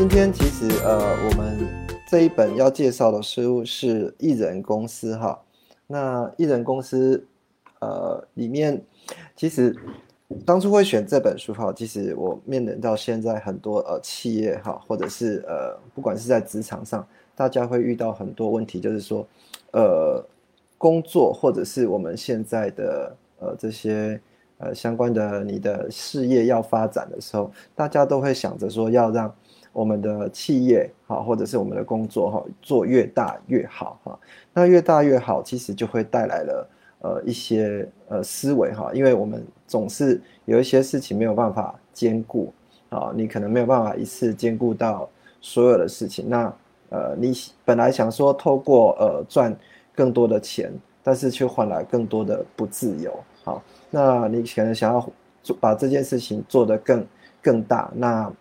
今天其实呃，我们这一本要介绍的书是艺人公司哈。那艺人公司呃里面，其实当初会选这本书哈，其实我面临到现在很多呃企业哈，或者是呃不管是在职场上，大家会遇到很多问题，就是说呃工作或者是我们现在的呃这些呃相关的你的事业要发展的时候，大家都会想着说要让。我们的企业哈，或者是我们的工作哈，做越大越好哈。那越大越好，其实就会带来了呃一些呃思维哈，因为我们总是有一些事情没有办法兼顾啊，你可能没有办法一次兼顾到所有的事情。那呃，你本来想说透过呃赚更多的钱，但是却换来更多的不自由。好，那你可能想要做把这件事情做得更更大，那。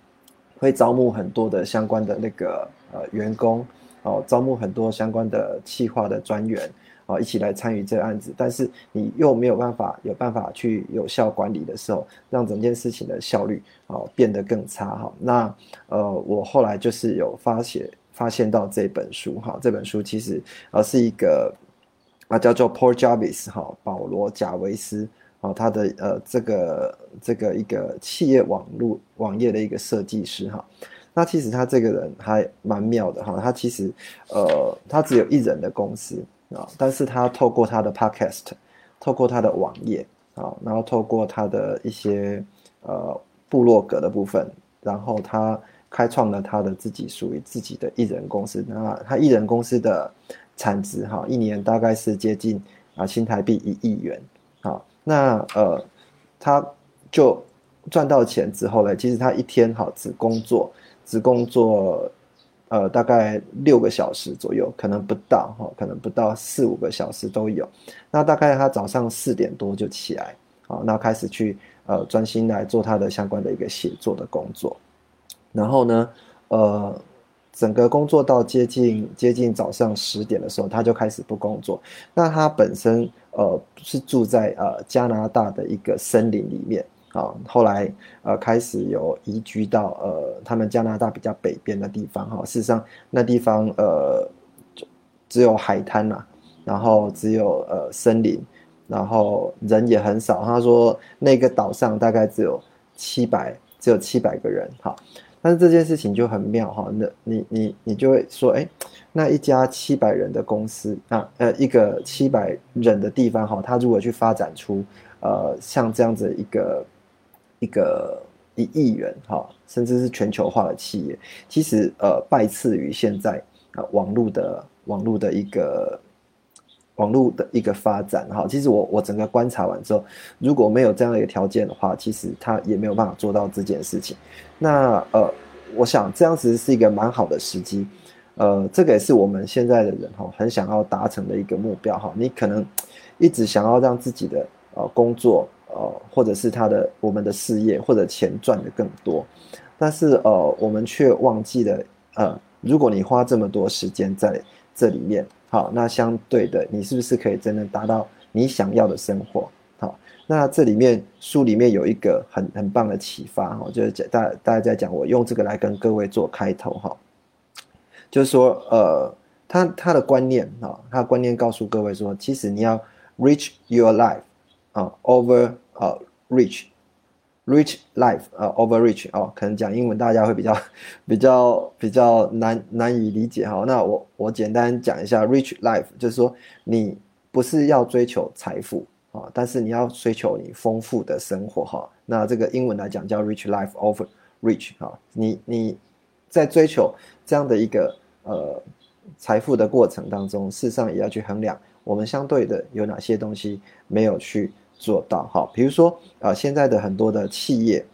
会招募很多的相关的那个呃员工哦，招募很多相关的企划的专员哦，一起来参与这个案子。但是你又没有办法有办法去有效管理的时候，让整件事情的效率哦变得更差哈。那呃，我后来就是有发现发现到这本书哈，这本书其实呃是一个啊叫做 Paul Jarvis 哈，保罗贾维斯。哦，他的呃，这个这个一个企业网络网页的一个设计师哈，那其实他这个人还蛮妙的哈，他其实呃，他只有一人的公司啊，但是他透过他的 podcast，透过他的网页啊，然后透过他的一些呃部落格的部分，然后他开创了他的自己属于自己的艺人公司，那他艺人公司的产值哈，一年大概是接近啊新台币一亿元。那呃，他就赚到钱之后呢，其实他一天哈只工作，只工作呃大概六个小时左右，可能不到哈，可能不到四五个小时都有。那大概他早上四点多就起来，啊，那开始去呃专心来做他的相关的一个写作的工作，然后呢，呃。整个工作到接近接近早上十点的时候，他就开始不工作。那他本身呃是住在呃加拿大的一个森林里面啊，后来呃开始有移居到呃他们加拿大比较北边的地方哈。事实上那地方呃只有海滩呐，然后只有呃森林，然后人也很少。他说那个岛上大概只有七百只有七百个人哈。但是这件事情就很妙哈，那你你你就会说，哎，那一家七百人的公司啊，呃，一个七百人的地方哈，他如果去发展出呃像这样子一个一个一亿元哈，甚至是全球化的企业，其实呃拜次于现在啊网络的网络的一个。网络的一个发展，哈，其实我我整个观察完之后，如果没有这样的一个条件的话，其实他也没有办法做到这件事情。那呃，我想这样子是一个蛮好的时机，呃，这个也是我们现在的人哈，很想要达成的一个目标哈。你可能一直想要让自己的呃工作呃，或者是他的我们的事业或者钱赚的更多，但是呃，我们却忘记了呃，如果你花这么多时间在这里面。好，那相对的，你是不是可以真的达到你想要的生活？好，那这里面书里面有一个很很棒的启发哈，就是大大家在讲，我用这个来跟各位做开头哈，就是说，呃，他他的观念啊，他的观念告诉各位说，其实你要 reach your life 啊，over 啊，reach。Rich life 啊，overreach 哦，可能讲英文大家会比较 比较比较难难以理解哈。那我我简单讲一下，rich life 就是说你不是要追求财富啊，但是你要追求你丰富的生活哈。那这个英文来讲叫 rich life overreach 哈。你你在追求这样的一个呃财富的过程当中，事实上也要去衡量我们相对的有哪些东西没有去。做到哈，比如说啊，现在的很多的企业，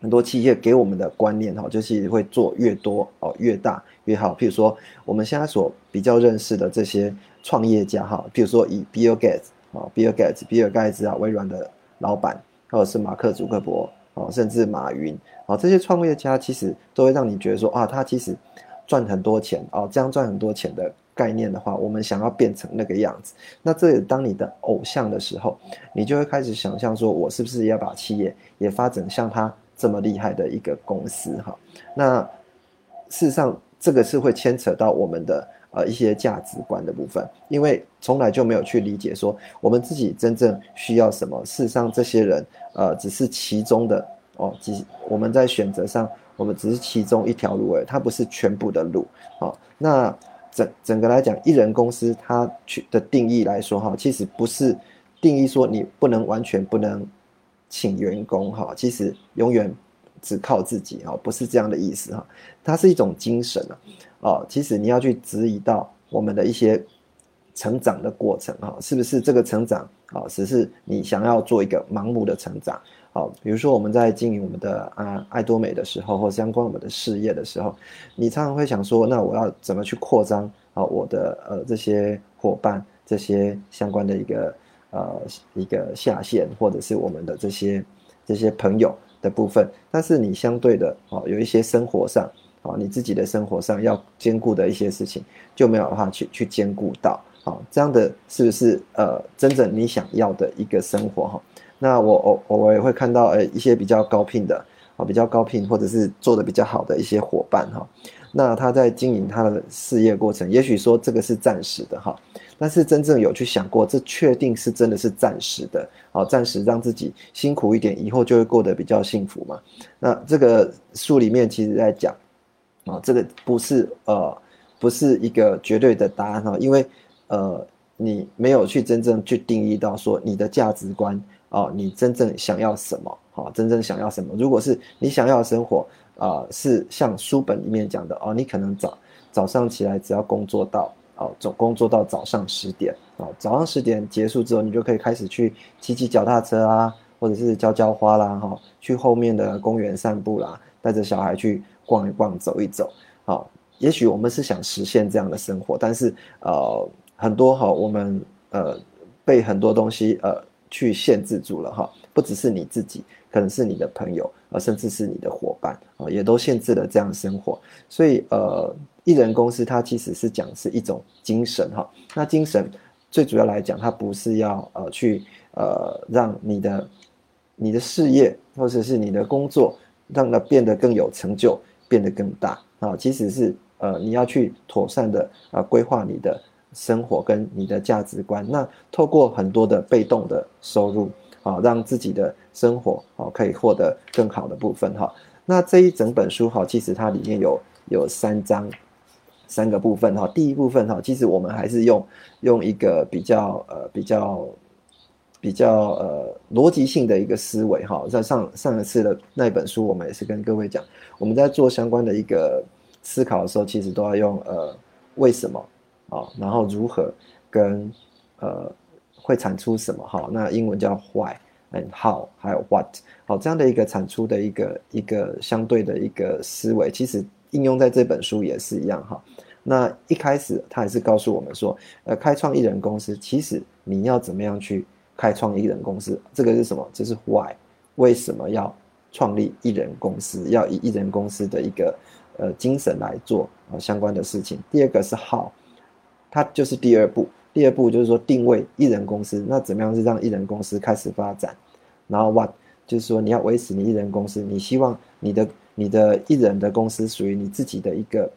很多企业给我们的观念哈，就是会做越多哦越大越好。譬如说我们现在所比较认识的这些创业家哈，譬如说以 Bill Gates 啊，Bill Gates，比尔盖茨啊，微软的老板，或者是马克·祖克伯哦，甚至马云啊，这些创业家其实都会让你觉得说啊，他其实赚很多钱哦，这样赚很多钱的。概念的话，我们想要变成那个样子，那这也当你的偶像的时候，你就会开始想象说，我是不是要把企业也发展像他这么厉害的一个公司哈？那事实上，这个是会牵扯到我们的呃一些价值观的部分，因为从来就没有去理解说我们自己真正需要什么。事实上，这些人呃只是其中的哦，只我们在选择上，我们只是其中一条路而已，它不是全部的路哦。那整整个来讲，艺人公司它去的定义来说，哈，其实不是定义说你不能完全不能请员工，哈，其实永远只靠自己，哈，不是这样的意思，哈，它是一种精神啊，哦，其实你要去质疑到我们的一些成长的过程，哈，是不是这个成长，啊，只是你想要做一个盲目的成长。好，比如说我们在经营我们的啊爱多美的时候，或相关我们的事业的时候，你常常会想说，那我要怎么去扩张啊我的呃这些伙伴，这些相关的一个呃一个下线，或者是我们的这些这些朋友的部分，但是你相对的哦有一些生活上啊你自己的生活上要兼顾的一些事情，就没有办法去去兼顾到，好这样的是不是呃真正你想要的一个生活哈？那我偶偶尔也会看到，呃一些比较高聘的啊，比较高聘或者是做的比较好的一些伙伴哈，那他在经营他的事业过程，也许说这个是暂时的哈，但是真正有去想过，这确定是真的是暂时的啊，暂时让自己辛苦一点，以后就会过得比较幸福嘛？那这个书里面其实在讲啊，这个不是呃不是一个绝对的答案哈，因为呃你没有去真正去定义到说你的价值观。哦，你真正想要什么？好，真正想要什么？如果是你想要的生活，啊，是像书本里面讲的哦，你可能早早上起来只要工作到哦，总工作到早上十点哦，早上十点结束之后，你就可以开始去骑骑脚踏车啊，或者是浇浇花啦，哈，去后面的公园散步啦，带着小孩去逛一逛、走一走。好，也许我们是想实现这样的生活，但是呃，很多哈，我们呃被很多东西呃。去限制住了哈，不只是你自己，可能是你的朋友啊，甚至是你的伙伴啊，也都限制了这样的生活。所以呃，艺人公司它其实是讲是一种精神哈。那精神最主要来讲，它不是要呃去呃让你的你的事业或者是你的工作让它变得更有成就，变得更大啊。其实是呃你要去妥善的啊规划你的。生活跟你的价值观，那透过很多的被动的收入啊，让自己的生活啊可以获得更好的部分哈。那这一整本书哈，其实它里面有有三章，三个部分哈。第一部分哈，其实我们还是用用一个比较呃比较比较呃逻辑性的一个思维哈。在上上一次的那本书，我们也是跟各位讲，我们在做相关的一个思考的时候，其实都要用呃为什么。啊，然后如何跟呃会产出什么哈？那英文叫 why and how，还有 what，好这样的一个产出的一个一个相对的一个思维，其实应用在这本书也是一样哈。那一开始他也是告诉我们说，呃，开创艺人公司，其实你要怎么样去开创艺人公司？这个是什么？这是 why，为什么要创立艺人公司？要以艺人公司的一个呃精神来做啊相关的事情。第二个是 how。它就是第二步，第二步就是说定位艺人公司，那怎么样是让艺人公司开始发展？然后 what 就是说你要维持你艺人公司，你希望你的你的艺人的公司属于你自己的一个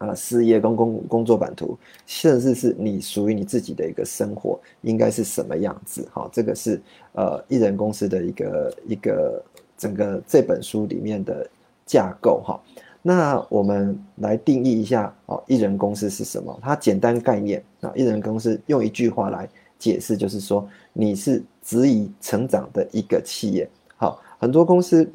啊事业跟工工作版图，甚至是你属于你自己的一个生活应该是什么样子？哈，这个是呃艺人公司的一个一个整个这本书里面的架构哈。那我们来定义一下哦，艺人公司是什么？它简单概念啊，艺人公司用一句话来解释，就是说你是质疑成长的一个企业。好，很多公司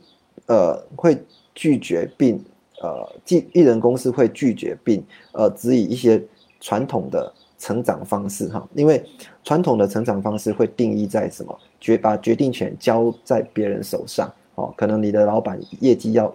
呃会拒绝并呃，艺艺人公司会拒绝并呃质疑一些传统的成长方式哈，因为传统的成长方式会定义在什么决把决定权交在别人手上。哦，可能你的老板业绩要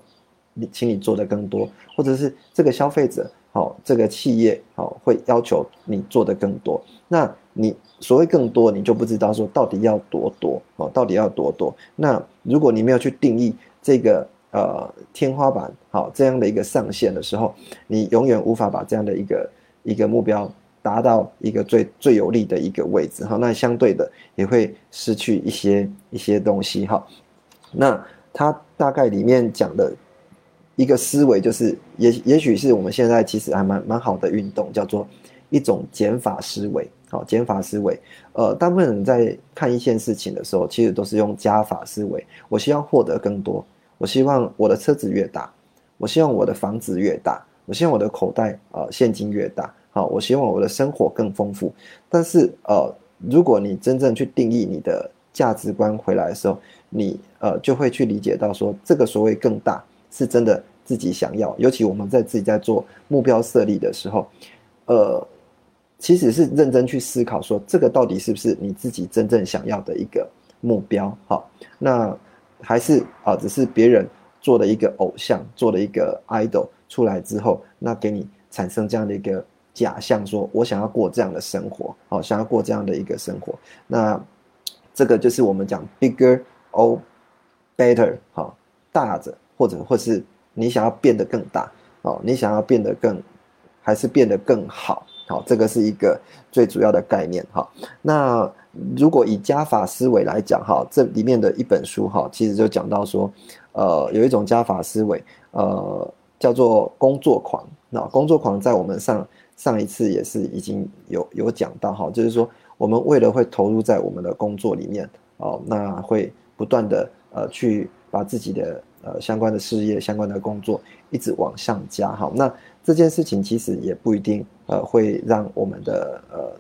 你请你做的更多，或者是这个消费者，好，这个企业，好，会要求你做的更多。那你所谓更多，你就不知道说到底要多多，哦，到底要多多。那如果你没有去定义这个呃天花板，好这样的一个上限的时候，你永远无法把这样的一个一个目标达到一个最最有利的一个位置，哈。那相对的也会失去一些一些东西，哈。那它大概里面讲的一个思维，就是也也许是我们现在其实还蛮蛮好的运动，叫做一种减法思维。好，减法思维。呃，大部分人在看一件事情的时候，其实都是用加法思维。我希望获得更多，我希望我的车子越大，我希望我的房子越大，我希望我的口袋呃现金越大。好，我希望我的生活更丰富。但是呃，如果你真正去定义你的价值观回来的时候，你呃就会去理解到说，这个所谓更大是真的自己想要。尤其我们在自己在做目标设立的时候，呃，其实是认真去思考说，这个到底是不是你自己真正想要的一个目标？好，那还是啊，只是别人做的一个偶像，做了一个 idol 出来之后，那给你产生这样的一个假象，说我想要过这样的生活，好，想要过这样的一个生活，那这个就是我们讲 bigger。or better 哈，大着或者或是你想要变得更大哦，你想要变得更还是变得更好好，这个是一个最主要的概念哈。那如果以加法思维来讲哈，这里面的一本书哈，其实就讲到说，呃，有一种加法思维，呃，叫做工作狂。那工作狂在我们上上一次也是已经有有讲到哈，就是说我们为了会投入在我们的工作里面哦，那会。不断的呃去把自己的呃相关的事业、相关的工作一直往上加，好，那这件事情其实也不一定呃会让我们的呃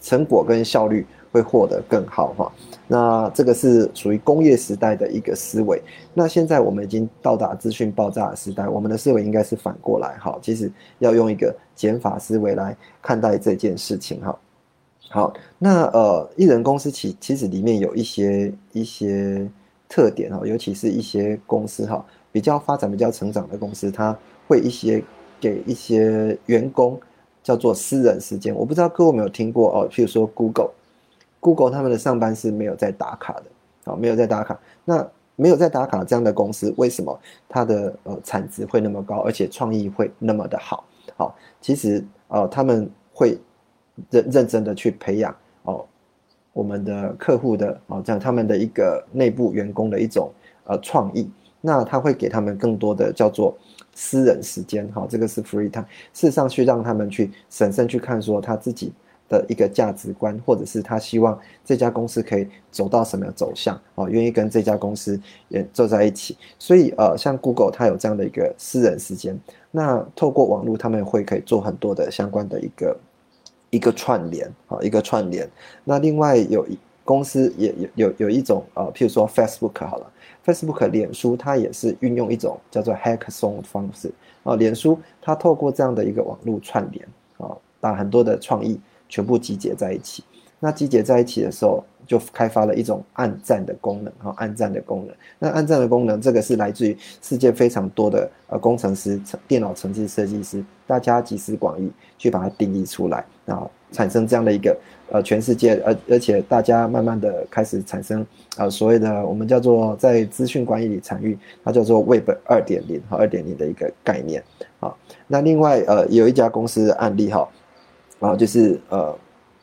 成果跟效率会获得更好哈。那这个是属于工业时代的一个思维。那现在我们已经到达资讯爆炸的时代，我们的思维应该是反过来哈，其实要用一个减法思维来看待这件事情哈。好，那呃，艺人公司其其实里面有一些一些特点哈，尤其是一些公司哈，比较发展比较成长的公司，它会一些给一些员工叫做私人时间。我不知道各位有没有听过哦，譬如说 Google，Google 他们的上班是没有在打卡的，啊，没有在打卡。那没有在打卡这样的公司，为什么它的呃产值会那么高，而且创意会那么的好？好，其实呃他们会。认认真的去培养哦，我们的客户的哦，这样他们的一个内部员工的一种呃创意，那他会给他们更多的叫做私人时间哈，这个是 free time，事实上去让他们去审慎去看说他自己的一个价值观，或者是他希望这家公司可以走到什么样走向哦，愿意跟这家公司也坐在一起，所以呃，像 Google 它有这样的一个私人时间，那透过网络他们会可以做很多的相关的一个。一个串联啊，一个串联。那另外有一公司也有有有一种呃，譬如说 Facebook 好了，Facebook 脸书它也是运用一种叫做 Hackathon 的方式啊。脸书它透过这样的一个网络串联啊，把很多的创意全部集结在一起。那集结在一起的时候，就开发了一种暗赞的功能哈，暗赞的功能。那暗赞的功能，这个是来自于世界非常多的呃工程师、电脑程序设计师，大家集思广益去把它定义出来，然后产生这样的一个呃全世界，而而且大家慢慢的开始产生呃所谓的我们叫做在资讯管理里参与，它叫做 Web 二点零和二点零的一个概念啊。那另外呃有一家公司的案例哈，啊就是呃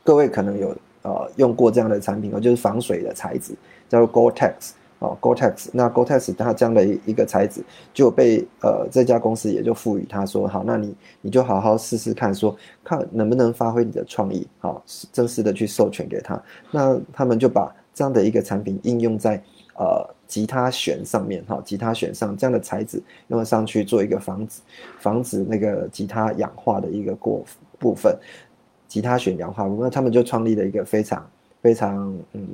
各位可能有。呃，用过这样的产品哦，就是防水的材质，叫做 Gore-Tex 哦，Gore-Tex。那 Gore-Tex 它这样的一个材质就被呃这家公司也就赋予他说，好，那你你就好好试试看，说看能不能发挥你的创意，好，正式的去授权给他。那他们就把这样的一个产品应用在呃吉他弦上面，哈，吉他弦上这样的材质用上去做一个防止防止那个吉他氧化的一个过部分。吉他选氧化那他们就创立了一个非常非常嗯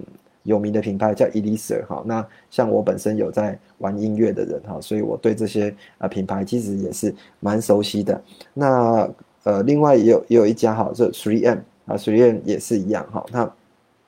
有名的品牌，叫 Elisa 哈。那像我本身有在玩音乐的人哈，所以我对这些呃品牌其实也是蛮熟悉的。那呃，另外也有也有一家哈，这 Three M 啊，Three M 也是一样哈，它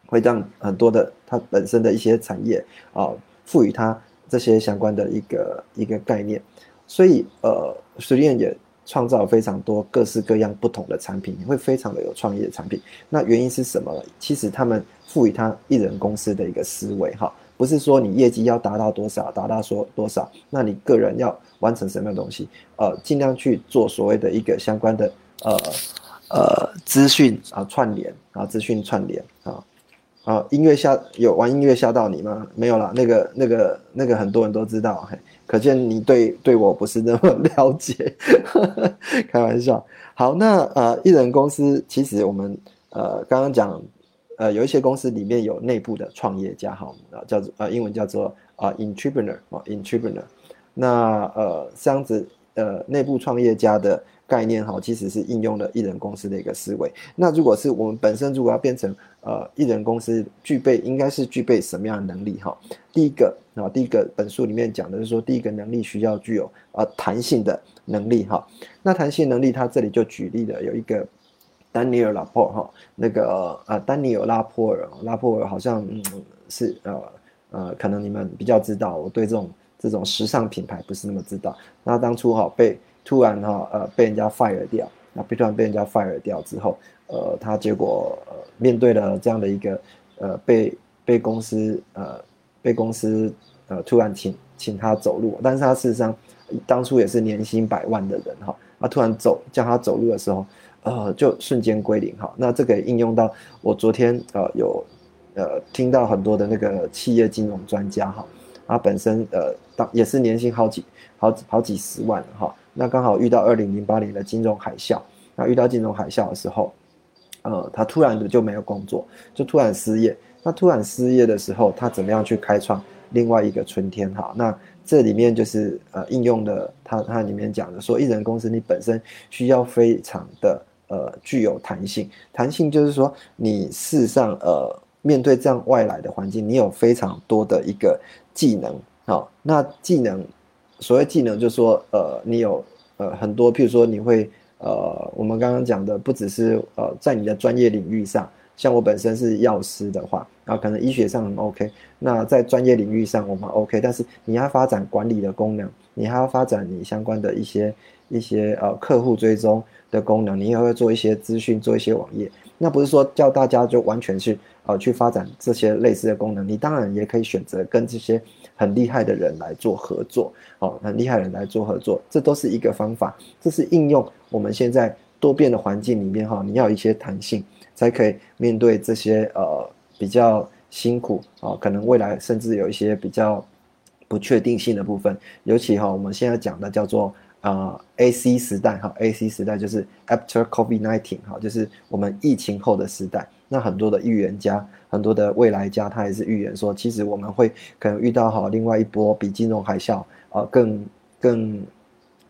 会让很多的它本身的一些产业啊，赋予它这些相关的一个一个概念，所以呃，，Three M 也创造非常多各式各样不同的产品，会非常的有创意的产品。那原因是什么？其实他们赋予他艺人公司的一个思维哈，不是说你业绩要达到多少，达到说多少，那你个人要完成什么样的东西？呃，尽量去做所谓的一个相关的呃呃资讯啊串联啊资讯串联啊。啊，音乐吓有玩音乐吓到你吗？没有啦，那个、那个、那个很多人都知道，嘿，可见你对对我不是那么 了解，开玩笑。好，那呃，艺人公司其实我们呃刚刚讲，呃，有一些公司里面有内部的创业家，哈，啊，叫做呃英文叫做啊 entrepreneur 啊 entrepreneur，那呃这样子呃内部创业家的。概念哈，其实是应用了艺人公司的一个思维。那如果是我们本身如果要变成呃艺人公司，具备应该是具备什么样的能力哈？第一个啊，第一个本书里面讲的是说，第一个能力需要具有呃弹性的能力哈。那弹性能力，他这里就举例了，有一个丹尼尔拉波尔哈，那个呃丹尼尔拉波尔，拉波尔好像嗯是呃呃，可能你们比较知道，我对这种这种时尚品牌不是那么知道。那当初哈被。突然哈呃被人家 fire 掉，那被突然被人家 fire 掉之后，呃他结果面对了这样的一个呃被被公司呃被公司呃突然请请他走路，但是他事实上当初也是年薪百万的人哈，他突然走叫他走路的时候，呃就瞬间归零哈。那这个应用到我昨天呃有呃听到很多的那个企业金融专家哈，他本身呃当也是年薪好几好好几十万哈。那刚好遇到二零零八年的金融海啸，那遇到金融海啸的时候，呃，他突然的就没有工作，就突然失业。那突然失业的时候，他怎么样去开创另外一个春天？哈，那这里面就是呃应用的，他他里面讲的说，艺人公司你本身需要非常的呃具有弹性，弹性就是说你事实上呃面对这样外来的环境，你有非常多的一个技能，好，那技能。所谓技能，就是说，呃，你有呃很多，譬如说，你会呃，我们刚刚讲的，不只是呃，在你的专业领域上，像我本身是药师的话，然后可能医学上很 OK，那在专业领域上我们 OK，但是你要发展管理的功能，你还要发展你相关的一些一些呃客户追踪的功能，你也会做一些资讯，做一些网页，那不是说叫大家就完全去呃去发展这些类似的功能，你当然也可以选择跟这些。很厉害的人来做合作，哦，很厉害的人来做合作，这都是一个方法。这是应用我们现在多变的环境里面，哈，你要有一些弹性，才可以面对这些呃比较辛苦啊，可能未来甚至有一些比较不确定性的部分。尤其哈，我们现在讲的叫做啊 A C 时代，哈，A C 时代就是 After COVID nineteen，哈，就是我们疫情后的时代。那很多的预言家，很多的未来家，他也是预言说，其实我们会可能遇到好另外一波比金融海啸啊更更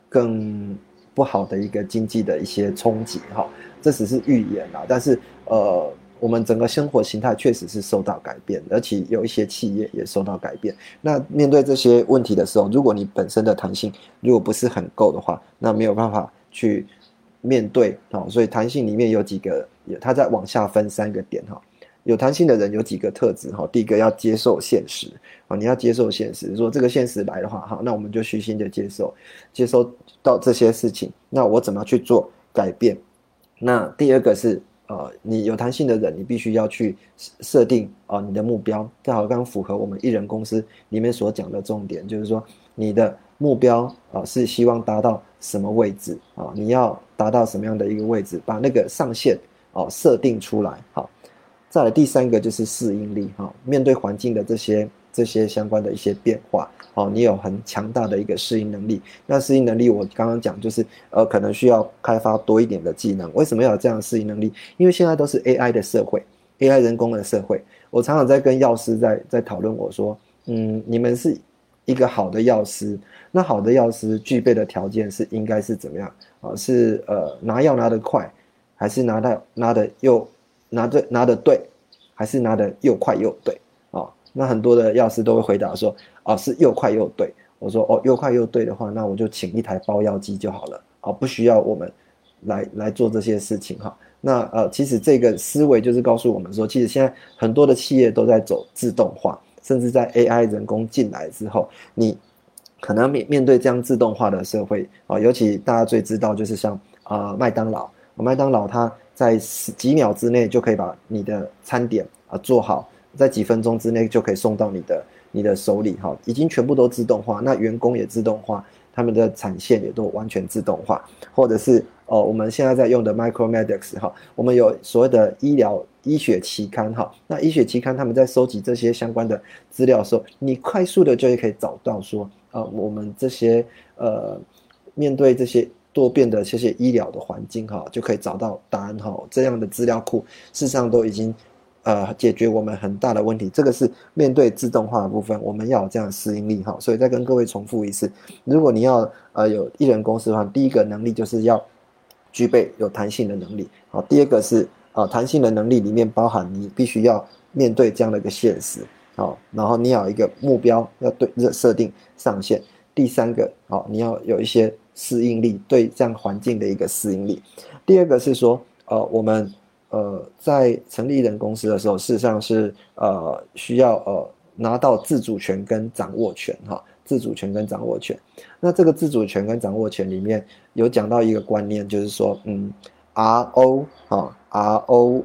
更不好的一个经济的一些冲击哈，这只是预言啊，但是呃，我们整个生活形态确实是受到改变，而且有一些企业也受到改变。那面对这些问题的时候，如果你本身的弹性如果不是很够的话，那没有办法去。面对好，所以弹性里面有几个，有它在往下分三个点哈。有弹性的人有几个特质哈。第一个要接受现实啊，你要接受现实，说这个现实来的话哈，那我们就虚心的接受，接收到这些事情，那我怎么去做改变？那第二个是呃，你有弹性的人，你必须要去设定啊你的目标，正好刚符合我们艺人公司里面所讲的重点，就是说你的。目标啊是希望达到什么位置啊？你要达到什么样的一个位置？把那个上限哦设定出来。好，再来第三个就是适应力哈。面对环境的这些这些相关的一些变化，哦，你有很强大的一个适应能力。那适应能力我刚刚讲就是呃，可能需要开发多一点的技能。为什么要有这样的适应能力？因为现在都是 AI 的社会，AI 人工的社会。我常常在跟药师在在讨论，我说，嗯，你们是。一个好的药师，那好的药师具备的条件是应该是怎么样啊？是呃拿药拿得快，还是拿的拿的又拿对拿的对，还是拿的又快又对？那很多的药师都会回答说，哦是又快又对。我说哦又快又对的话，那我就请一台包药机就好了啊，不需要我们来来做这些事情哈。那呃其实这个思维就是告诉我们说，其实现在很多的企业都在走自动化。甚至在 AI 人工进来之后，你可能面面对这样自动化的社会啊，尤其大家最知道就是像啊麦当劳，麦当劳它在十几秒之内就可以把你的餐点啊做好，在几分钟之内就可以送到你的你的手里哈，已经全部都自动化，那员工也自动化。他们的产线也都完全自动化，或者是哦，我们现在在用的 Micromedics 哈，我们有所谓的医疗医学期刊哈，那医学期刊他们在收集这些相关的资料的时候，你快速的就可以找到说，呃，我们这些呃面对这些多变的这些医疗的环境哈，就可以找到答案哈，这样的资料库事实上都已经。呃，解决我们很大的问题，这个是面对自动化的部分，我们要有这样的适应力哈。所以再跟各位重复一次，如果你要呃有艺人公司的话，第一个能力就是要具备有弹性的能力，好，第二个是啊弹性的能力里面包含你必须要面对这样的一个现实，好，然后你要一个目标要对设定上限，第三个好，你要有一些适应力，对这样环境的一个适应力，第二个是说呃我们。呃，在成立人公司的时候，事实上是呃需要呃拿到自主权跟掌握权哈，自主权跟掌握权。那这个自主权跟掌握权里面有讲到一个观念，就是说，嗯，R O 啊，R O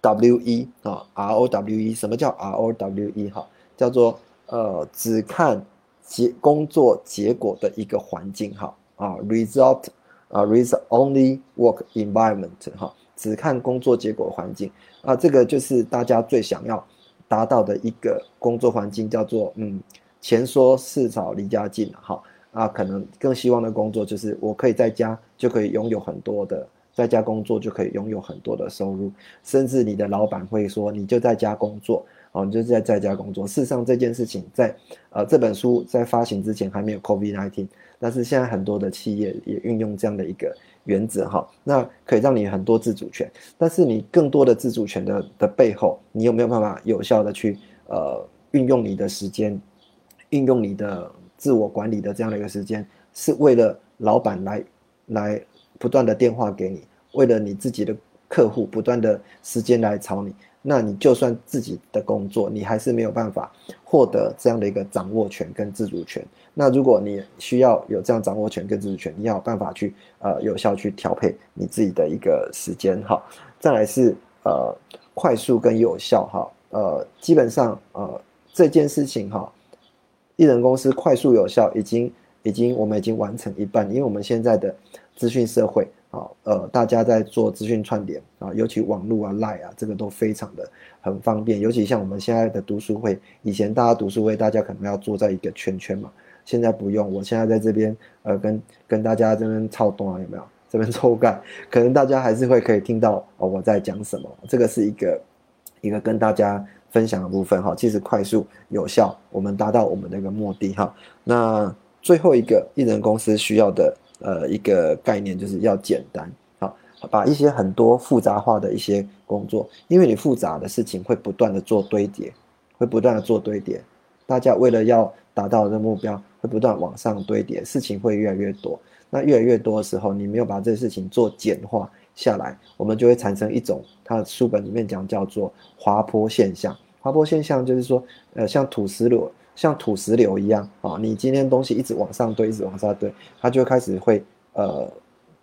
W E 啊，R O W E，什么叫 R O W E 哈？叫做呃只看结工作结果的一个环境哈啊，result。啊，read only work environment 哈，只看工作结果环境啊，这个就是大家最想要达到的一个工作环境，叫做嗯，钱说事少离家近哈啊，可能更希望的工作就是我可以在家就可以拥有很多的，在家工作就可以拥有很多的收入，甚至你的老板会说你就在家工作哦，你就在在家工作。事实上这件事情在呃这本书在发行之前还没有 COVID nineteen。但是现在很多的企业也运用这样的一个原则哈，那可以让你很多自主权。但是你更多的自主权的的背后，你有没有办法有效的去呃运用你的时间，运用你的自我管理的这样的一个时间，是为了老板来来不断的电话给你，为了你自己的客户不断的时间来吵你。那你就算自己的工作，你还是没有办法获得这样的一个掌握权跟自主权。那如果你需要有这样掌握权跟自主权，你要有办法去呃有效去调配你自己的一个时间哈。再来是呃快速跟有效哈，呃基本上呃这件事情哈，艺人公司快速有效已经已经我们已经完成一半，因为我们现在的资讯社会。啊，呃，大家在做资讯串联啊，尤其网络啊、Line 啊，这个都非常的很方便。尤其像我们现在的读书会，以前大家读书会，大家可能要坐在一个圈圈嘛，现在不用。我现在在这边，呃，跟跟大家这边操动啊，有没有？这边抽干，可能大家还是会可以听到哦，我在讲什么。这个是一个一个跟大家分享的部分哈，其实快速有效，我们达到我们的一个目的哈。那最后一个艺人公司需要的。呃，一个概念就是要简单，好，把一些很多复杂化的一些工作，因为你复杂的事情会不断的做堆叠，会不断的做堆叠，大家为了要达到这目标，会不断往上堆叠，事情会越来越多。那越来越多的时候，你没有把这个事情做简化下来，我们就会产生一种，它书本里面讲叫做滑坡现象。滑坡现象就是说，呃，像土石流。像土石流一样啊，你今天东西一直往上堆，一直往上堆，它就开始会呃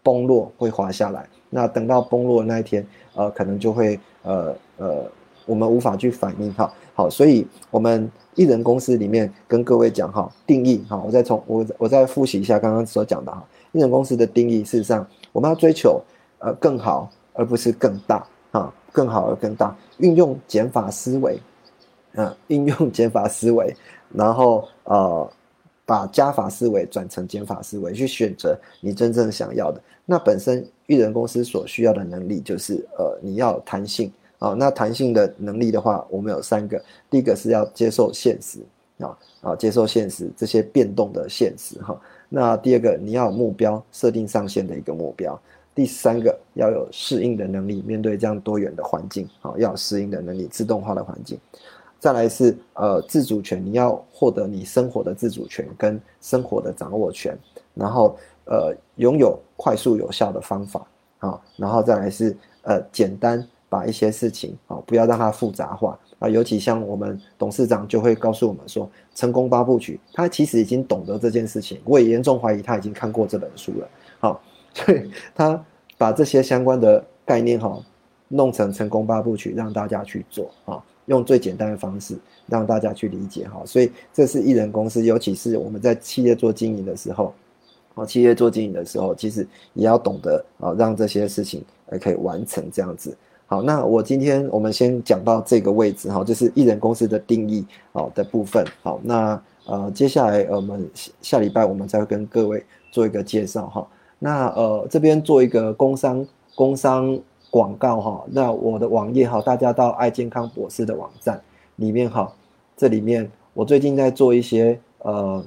崩落，会滑下来。那等到崩落那一天，呃，可能就会呃呃，我们无法去反应哈。好，所以我们艺人公司里面跟各位讲哈，定义哈，我再从我我再复习一下刚刚所讲的哈，艺人公司的定义，事实上我们要追求呃更好，而不是更大啊，更好而更大，运用减法思维，嗯，运用减法思维。然后呃，把加法思维转成减法思维，去选择你真正想要的。那本身育人公司所需要的能力就是呃，你要弹性啊。那弹性的能力的话，我们有三个。第一个是要接受现实啊啊，接受现实这些变动的现实哈。那第二个你要有目标，设定上限的一个目标。第三个要有适应的能力，面对这样多元的环境啊，要有适应的能力，自动化的环境。再来是呃自主权，你要获得你生活的自主权跟生活的掌握权，然后呃拥有快速有效的方法啊，然后再来是呃简单把一些事情啊不要让它复杂化，啊，尤其像我们董事长就会告诉我们说，成功八部曲，他其实已经懂得这件事情，我也严重怀疑他已经看过这本书了。好，所以他把这些相关的概念哈，弄成成功八部曲，让大家去做啊，用最简单的方式让大家去理解哈。所以这是艺人公司，尤其是我们在企业做经营的时候。哦企业做经营的时候，其实也要懂得啊，让这些事情呃可以完成这样子。好，那我今天我们先讲到这个位置哈，就是艺人公司的定义哦的部分。好，那呃接下来我们下礼拜我们再跟各位做一个介绍哈。那呃这边做一个工商工商广告哈。那我的网页哈，大家到爱健康博士的网站里面哈，这里面我最近在做一些呃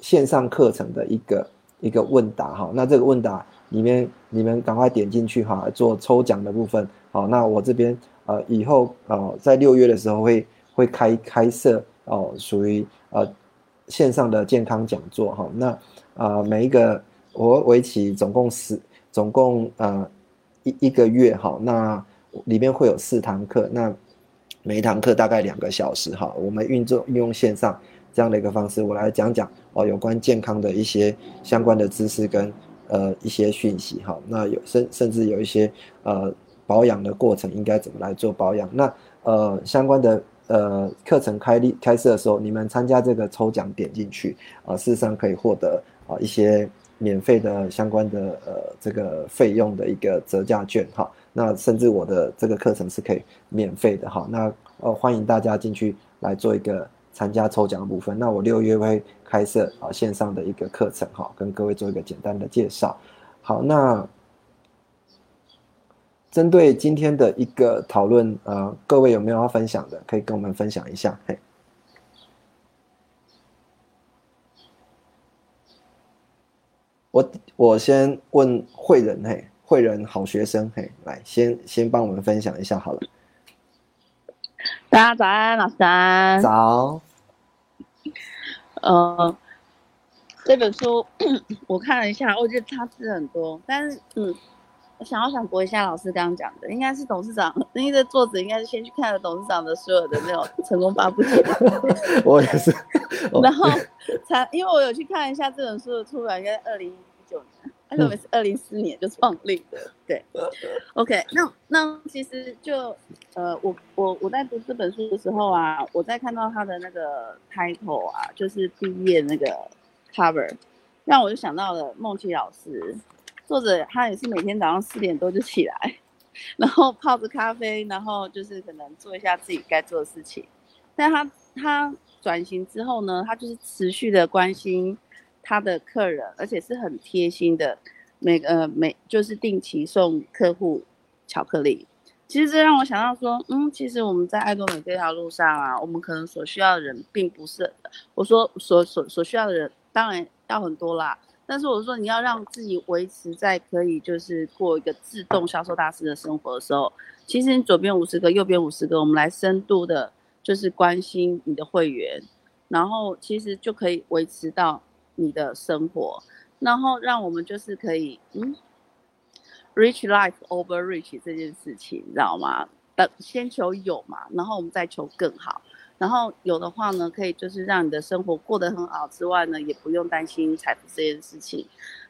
线上课程的一个。一个问答哈，那这个问答里面你们赶快点进去哈，做抽奖的部分。好，那我这边呃以后呃在六月的时候会会开开设哦，属于呃线上的健康讲座哈。那呃每一个我为期总共十总共呃一个月哈，那里面会有四堂课，那每一堂课大概两个小时哈，我们运作运用线上。这样的一个方式，我来讲讲哦，有关健康的一些相关的知识跟呃一些讯息哈。那有甚甚至有一些呃保养的过程应该怎么来做保养？那呃相关的呃课程开立开设的时候，你们参加这个抽奖点进去啊，事实上可以获得啊一些免费的相关的呃这个费用的一个折价券哈。那甚至我的这个课程是可以免费的哈。那呃欢迎大家进去来做一个。参加抽奖的部分，那我六月会开设啊线上的一个课程哈，跟各位做一个简单的介绍。好，那针对今天的一个讨论，呃，各位有没有要分享的，可以跟我们分享一下。嘿，我我先问慧仁，嘿，慧仁好学生，嘿，来先先帮我们分享一下好了。大家早安，老三早。呃，这本书 我看了一下，我觉得差字很多，但是嗯，我想要反驳一下老师刚刚讲的，应该是董事长，那个作者应该是先去看了董事长的所有的那种 成功八部曲。我也是，然后才因为我有去看一下这本书的出版，应该二零一九年。他认为是二零四年就创立的，对。OK，那那其实就呃，我我我在读这本书的时候啊，我在看到他的那个 title 啊，就是毕业那个 cover，让我就想到了梦琪老师，作者他也是每天早上四点多就起来，然后泡着咖啡，然后就是可能做一下自己该做的事情。但他他转型之后呢，他就是持续的关心。他的客人，而且是很贴心的，每个每就是定期送客户巧克力。其实这让我想到说，嗯，其实我们在爱多美这条路上啊，我们可能所需要的人并不是我说所所所需要的人，当然要很多啦。但是我说你要让自己维持在可以就是过一个自动销售大师的生活的时候，其实你左边五十个，右边五十个，我们来深度的，就是关心你的会员，然后其实就可以维持到。你的生活，然后让我们就是可以，嗯，rich life over rich 这件事情，你知道吗？等先求有嘛，然后我们再求更好，然后有的话呢，可以就是让你的生活过得很好之外呢，也不用担心财富这件事情。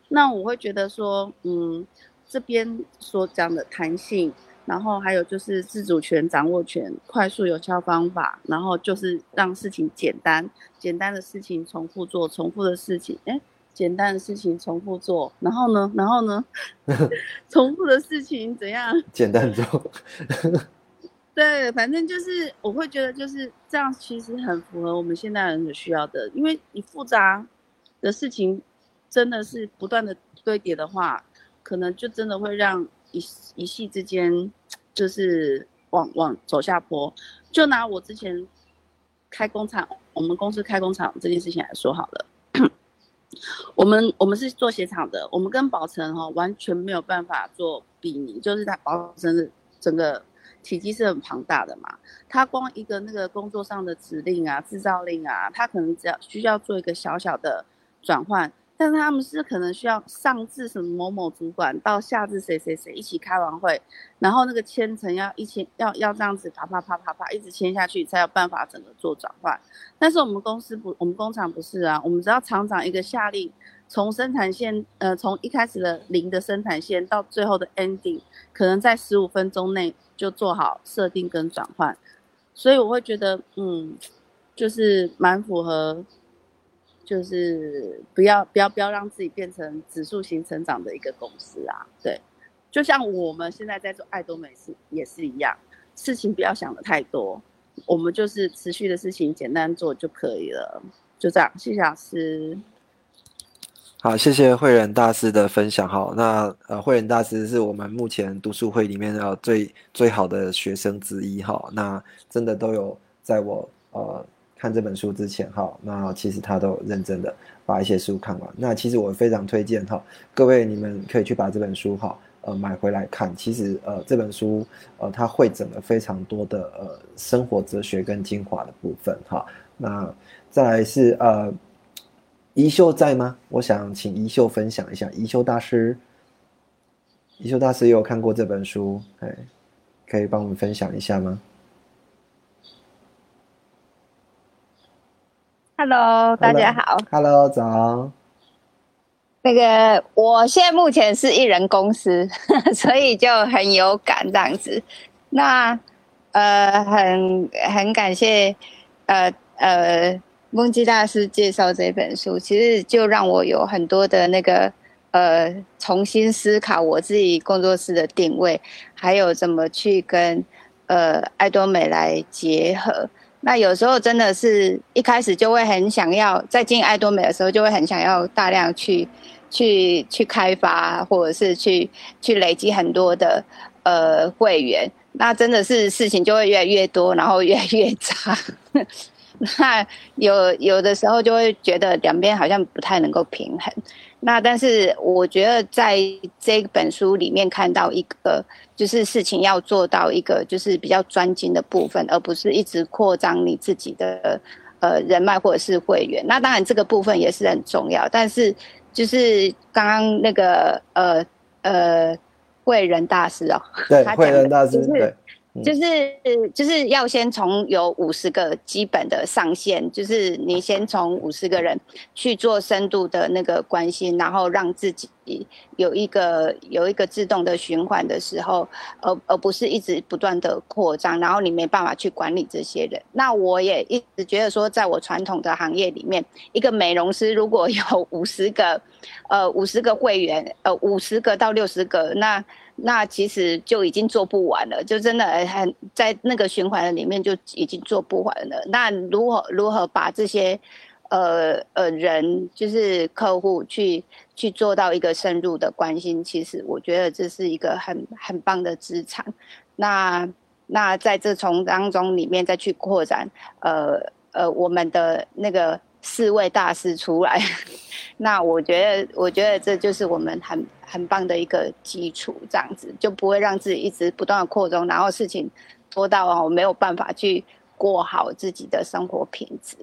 那我会觉得说，嗯，这边所讲的弹性。然后还有就是自主权、掌握权、快速有效方法，然后就是让事情简单，简单的事情重复做，重复的事情，哎，简单的事情重复做，然后呢，然后呢，重复的事情怎样？简单做。对，反正就是我会觉得就是这样，其实很符合我们现代人所需要的，因为你复杂的事情真的是不断的堆叠的话，可能就真的会让。一一系之间，就是往往走下坡。就拿我之前开工厂，我们公司开工厂这件事情来说好了。我们我们是做鞋厂的，我们跟宝成哈完全没有办法做比拟，就是它宝成的整个体积是很庞大的嘛。他光一个那个工作上的指令啊、制造令啊，他可能只要需要做一个小小的转换。但是他们是可能需要上至什么某某主管，到下至谁谁谁一起开完会，然后那个签层要一千要要这样子啪啪啪啪啪一直签下去，才有办法整个做转换。但是我们公司不，我们工厂不是啊，我们只要厂长一个下令，从生产线呃从一开始的零的生产线到最后的 ending，可能在十五分钟内就做好设定跟转换，所以我会觉得嗯，就是蛮符合。就是不要不要不要让自己变成指数型成长的一个公司啊！对，就像我们现在在做爱多美是也是一样，事情不要想的太多，我们就是持续的事情简单做就可以了，就这样。谢谢老师。好，谢谢慧仁大师的分享。哈，那呃，慧仁大师是我们目前读书会里面呃最最好的学生之一哈。那真的都有在我呃。看这本书之前，哈，那其实他都认真的把一些书看完。那其实我非常推荐哈，各位你们可以去把这本书哈，呃，买回来看。其实呃，这本书呃，它会整了非常多的呃生活哲学跟精华的部分哈。那再来是呃，宜秀在吗？我想请宜秀分享一下。宜秀大师，宜秀大师有看过这本书，哎，可以帮我们分享一下吗？Hello，大家好。Hello，早。那个，我现在目前是艺人公司，所以就很有感这样子。那呃，很很感谢呃呃梦基大师介绍这本书，其实就让我有很多的那个呃重新思考我自己工作室的定位，还有怎么去跟呃爱多美来结合。那有时候真的是一开始就会很想要，在进爱多美的时候就会很想要大量去去去开发，或者是去去累积很多的呃会员。那真的是事情就会越来越多，然后越来越差。那有有的时候就会觉得两边好像不太能够平衡。那但是我觉得在这本书里面看到一个，就是事情要做到一个就是比较专精的部分，而不是一直扩张你自己的呃人脉或者是会员。那当然这个部分也是很重要，但是就是刚刚那个呃呃贵人大师哦，对，贵人大师对。就是就是要先从有五十个基本的上限，就是你先从五十个人去做深度的那个关心，然后让自己有一个有一个自动的循环的时候，而而不是一直不断的扩张，然后你没办法去管理这些人。那我也一直觉得说，在我传统的行业里面，一个美容师如果有五十个，呃五十个会员，呃五十个到六十个，那。那其实就已经做不完了，就真的很在那个循环的里面就已经做不完了。那如何如何把这些呃呃人，就是客户去去做到一个深入的关心？其实我觉得这是一个很很棒的资产。那那在这从当中里面再去扩展，呃呃，我们的那个四位大师出来。那我觉得，我觉得这就是我们很很棒的一个基础，这样子就不会让自己一直不断的扩充，然后事情拖到啊，我没有办法去过好自己的生活品质。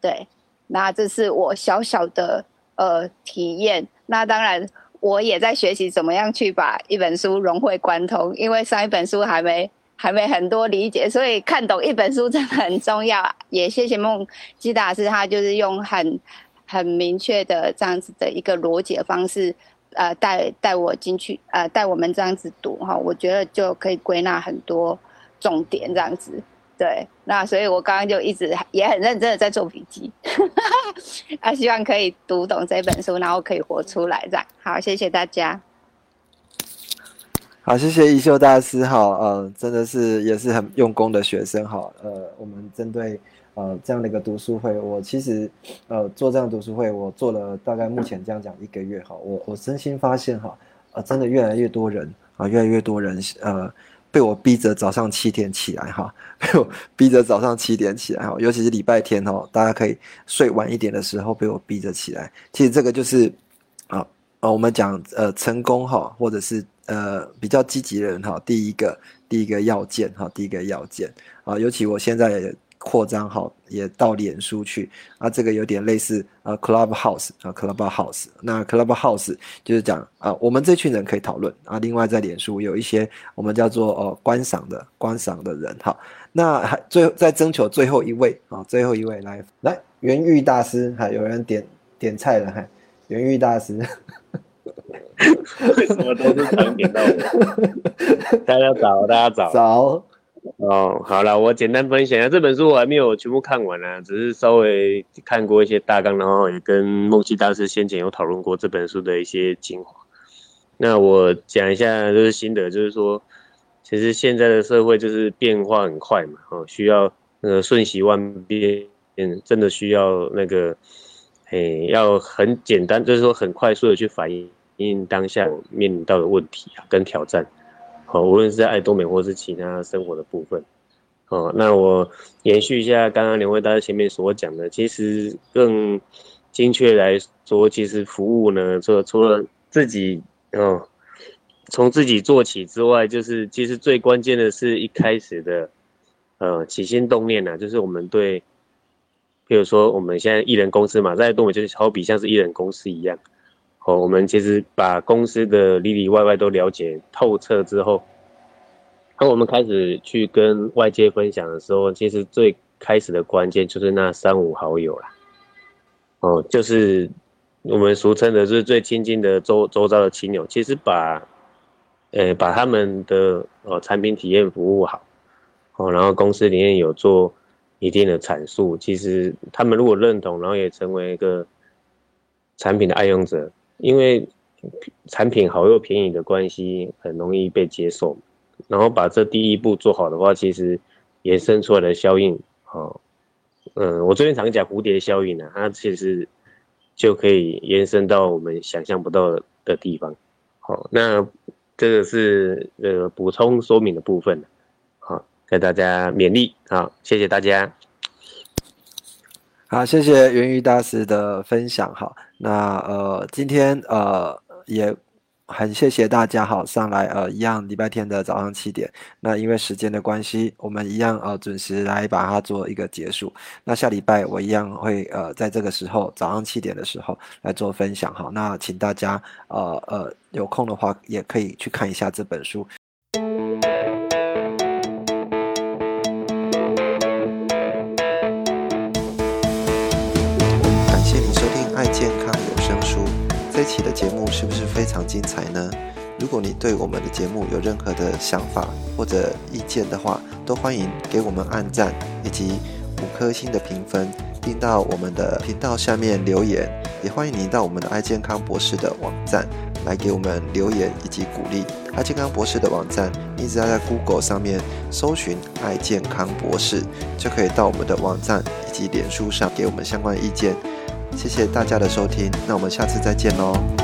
对，那这是我小小的呃体验。那当然，我也在学习怎么样去把一本书融会贯通，因为上一本书还没还没很多理解，所以看懂一本书真的很重要。也谢谢梦基大师，他就是用很。很明确的这样子的一个逻辑的方式，呃，带带我进去，呃，带我们这样子读哈，我觉得就可以归纳很多重点这样子。对，那所以我刚刚就一直也很认真的在做笔记，啊，希望可以读懂这本书，然后可以活出来这样。好，谢谢大家。好，谢谢一秀大师哈，呃，真的是也是很用功的学生哈，呃，我们针对。呃，这样的一个读书会，我其实，呃，做这样读书会，我做了大概目前这样讲一个月哈，我我真心发现哈，呃，真的越来越多人啊，越来越多人呃，被我逼着早上七点起来哈，被我逼着早上七点起来哈，尤其是礼拜天哈，大家可以睡晚一点的时候被我逼着起来，其实这个就是啊，呃，我们讲呃成功哈，或者是呃比较积极的人哈，第一个第一个要件哈，第一个要件啊，尤其我现在。扩张好，也到脸书去啊，这个有点类似呃 Clubhouse 啊 Clubhouse，那 Clubhouse 就是讲啊，我们这群人可以讨论啊，另外在脸书有一些我们叫做呃观赏的观赏的人哈，那还最后再征求最后一位啊，最后一位来来元玉大师哈，有人点点菜了哈，元玉大师。为什么都是常点到我？大家早，大家早。早。哦，好了，我简单分享一下这本书，我还没有全部看完呢，只是稍微看过一些大纲，然后也跟梦溪大师先前有讨论过这本书的一些精华。那我讲一下就是心得，就是说，其实现在的社会就是变化很快嘛，哦，需要那个瞬息万变，嗯，真的需要那个，诶，要很简单，就是说很快速的去反应。因当下面临到的问题啊，跟挑战，哦，无论是在爱多美或是其他生活的部分，哦，那我延续一下刚刚两位大家前面所讲的，其实更精确来说，其实服务呢，除了除了自己哦，从自己做起之外，就是其实最关键的是一开始的呃起心动念呢，就是我们对，比如说我们现在艺人公司嘛，在多美就是好比像是艺人公司一样。哦，我们其实把公司的里里外外都了解透彻之后，当我们开始去跟外界分享的时候，其实最开始的关键就是那三五好友啦。哦，就是我们俗称的是最亲近的周周遭的亲友，其实把，呃，把他们的哦产品体验服务好，哦，然后公司里面有做一定的阐述，其实他们如果认同，然后也成为一个产品的爱用者。因为产品好又便宜的关系，很容易被接受。然后把这第一步做好的话，其实延伸出来的效应，哦，嗯，我最近常讲蝴蝶效应呢，它其实就可以延伸到我们想象不到的地方。好，那这个是呃补充说明的部分，好，给大家勉励，好，谢谢大家。好，谢谢源于大师的分享。哈，那呃，今天呃也很谢谢大家。好，上来呃一样礼拜天的早上七点。那因为时间的关系，我们一样呃准时来把它做一个结束。那下礼拜我一样会呃在这个时候早上七点的时候来做分享。哈，那请大家呃呃有空的话也可以去看一下这本书。期的节目是不是非常精彩呢？如果你对我们的节目有任何的想法或者意见的话，都欢迎给我们按赞以及五颗星的评分，并到我们的频道下面留言。也欢迎您到我们的爱健康博士的网站来给我们留言以及鼓励。爱健康博士的网站，你只要在 Google 上面搜寻“爱健康博士”，就可以到我们的网站以及脸书上给我们相关意见。谢谢大家的收听，那我们下次再见喽。